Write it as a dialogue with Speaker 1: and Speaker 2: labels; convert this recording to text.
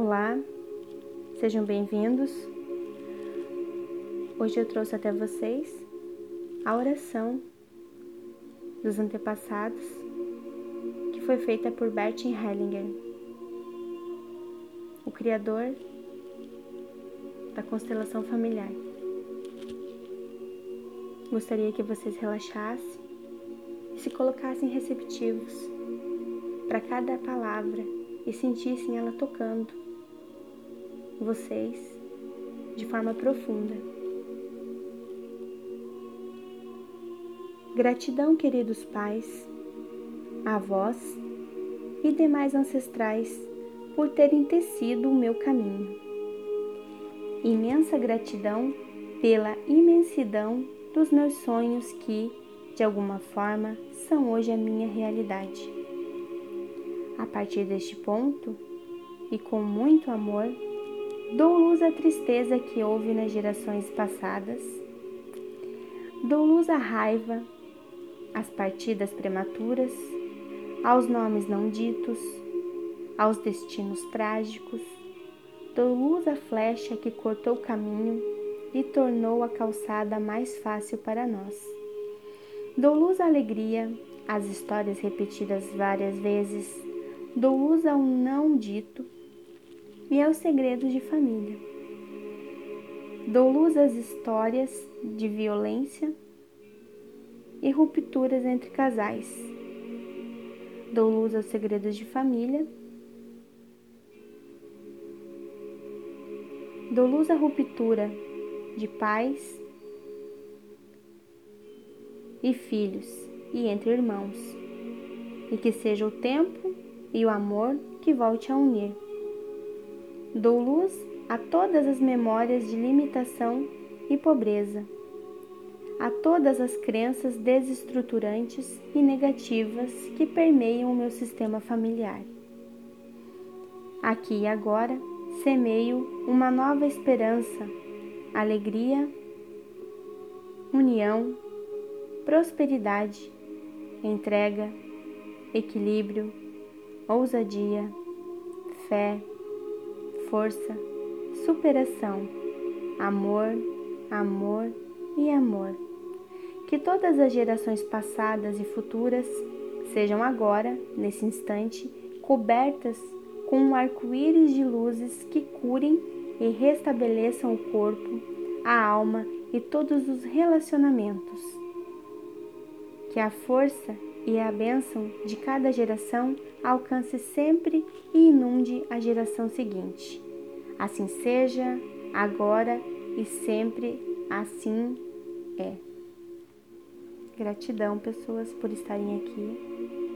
Speaker 1: Olá, sejam bem-vindos. Hoje eu trouxe até vocês a oração dos antepassados que foi feita por Bertin Hellinger, o criador da constelação familiar. Gostaria que vocês relaxassem e se colocassem receptivos para cada palavra e sentissem ela tocando vocês de forma profunda. Gratidão, queridos pais, avós e demais ancestrais por terem tecido o meu caminho. Imensa gratidão pela imensidão dos meus sonhos que, de alguma forma, são hoje a minha realidade. A partir deste ponto, e com muito amor, dou luz à tristeza que houve nas gerações passadas, dou luz à raiva, às partidas prematuras, aos nomes não ditos, aos destinos trágicos, dou luz à flecha que cortou o caminho e tornou a calçada mais fácil para nós. Dou luz à alegria, às histórias repetidas várias vezes, dou luz ao não dito e aos segredos de família. Dou luz às histórias de violência e rupturas entre casais. Dou luz aos segredos de família. Dou luz à ruptura de pais e filhos e entre irmãos, e que seja o tempo e o amor que volte a unir. Dou luz a todas as memórias de limitação e pobreza, a todas as crenças desestruturantes e negativas que permeiam o meu sistema familiar. Aqui e agora semeio uma nova esperança alegria, união, prosperidade, entrega, equilíbrio, ousadia, fé, força, superação, amor, amor e amor. Que todas as gerações passadas e futuras sejam agora, nesse instante, cobertas com um arco-íris de luzes que curem e restabeleçam o corpo, a alma e todos os relacionamentos. Que a força e a bênção de cada geração alcance sempre e inunde a geração seguinte. Assim seja, agora e sempre assim é. Gratidão, pessoas, por estarem aqui.